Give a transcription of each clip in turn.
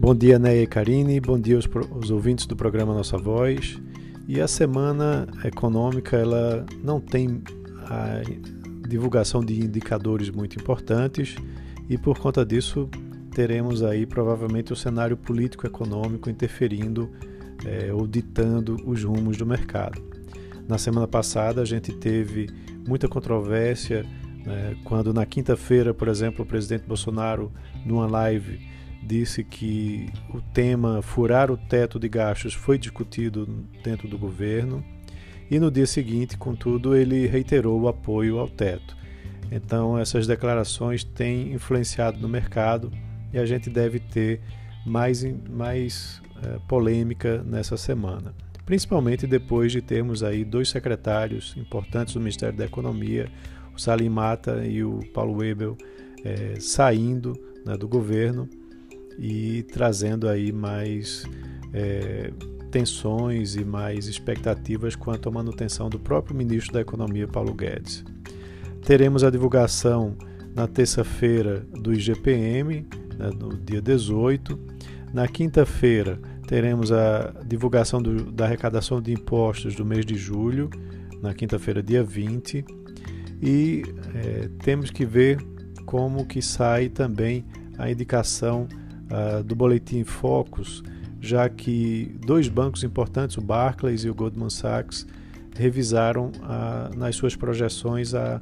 Bom dia, Neia e Karine, bom dia aos, aos, ouvintes do programa Nossa Voz. E a semana econômica ela não tem a divulgação de indicadores muito importantes e por conta disso teremos aí provavelmente o cenário político-econômico interferindo é, ou ditando os rumos do mercado. Na semana passada a gente teve muita controvérsia né, quando na quinta-feira, por exemplo, o presidente Bolsonaro, numa live, disse que o tema furar o teto de gastos foi discutido dentro do governo e no dia seguinte, contudo, ele reiterou o apoio ao teto. Então, essas declarações têm influenciado no mercado e a gente deve ter mais, mais é, polêmica nessa semana. Principalmente depois de termos aí dois secretários importantes do Ministério da Economia, o Salim Mata e o Paulo Webel, é, saindo né, do governo e trazendo aí mais é, tensões e mais expectativas quanto à manutenção do próprio ministro da Economia, Paulo Guedes. Teremos a divulgação na terça-feira do IGPM, né, no dia 18. Na quinta-feira, teremos a divulgação do, da arrecadação de impostos do mês de julho, na quinta-feira, dia 20. E é, temos que ver como que sai também a indicação uh, do boletim Focus, já que dois bancos importantes, o Barclays e o Goldman Sachs, revisaram uh, nas suas projeções a,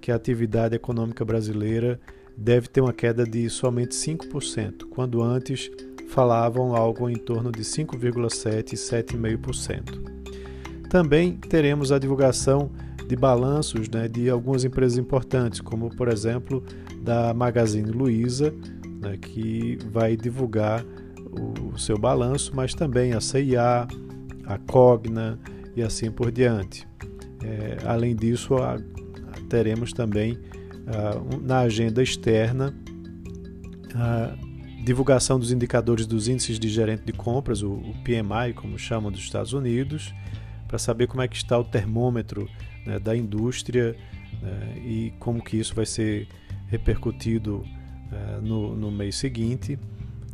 que a atividade econômica brasileira deve ter uma queda de somente 5%, quando antes falavam algo em torno de 5,7% e 7,5%. Também teremos a divulgação de balanços né, de algumas empresas importantes, como por exemplo da Magazine Luiza, né, que vai divulgar o, seu balanço, mas também a CIA, a Cogna e assim por diante. É, além disso, a, teremos também na agenda externa a divulgação dos indicadores dos índices de gerente de compras, o, o PMI, como chamam dos Estados Unidos, para saber como é que está o termômetro né, da indústria né, e como que isso vai ser repercutido no, no mês seguinte.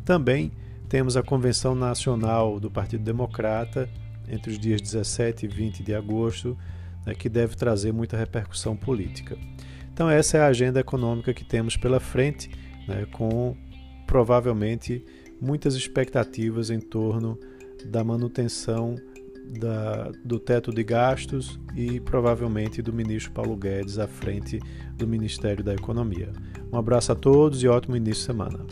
Também temos a Convenção Nacional do Partido Democrata entre os dias 17 e 20 de agosto, né, que deve trazer muita repercussão política. Então, essa é a agenda econômica que temos pela frente, né, com provavelmente muitas expectativas em torno da manutenção da, do teto de gastos e provavelmente do ministro Paulo Guedes à frente do Ministério da Economia. Um abraço a todos e ótimo início de semana.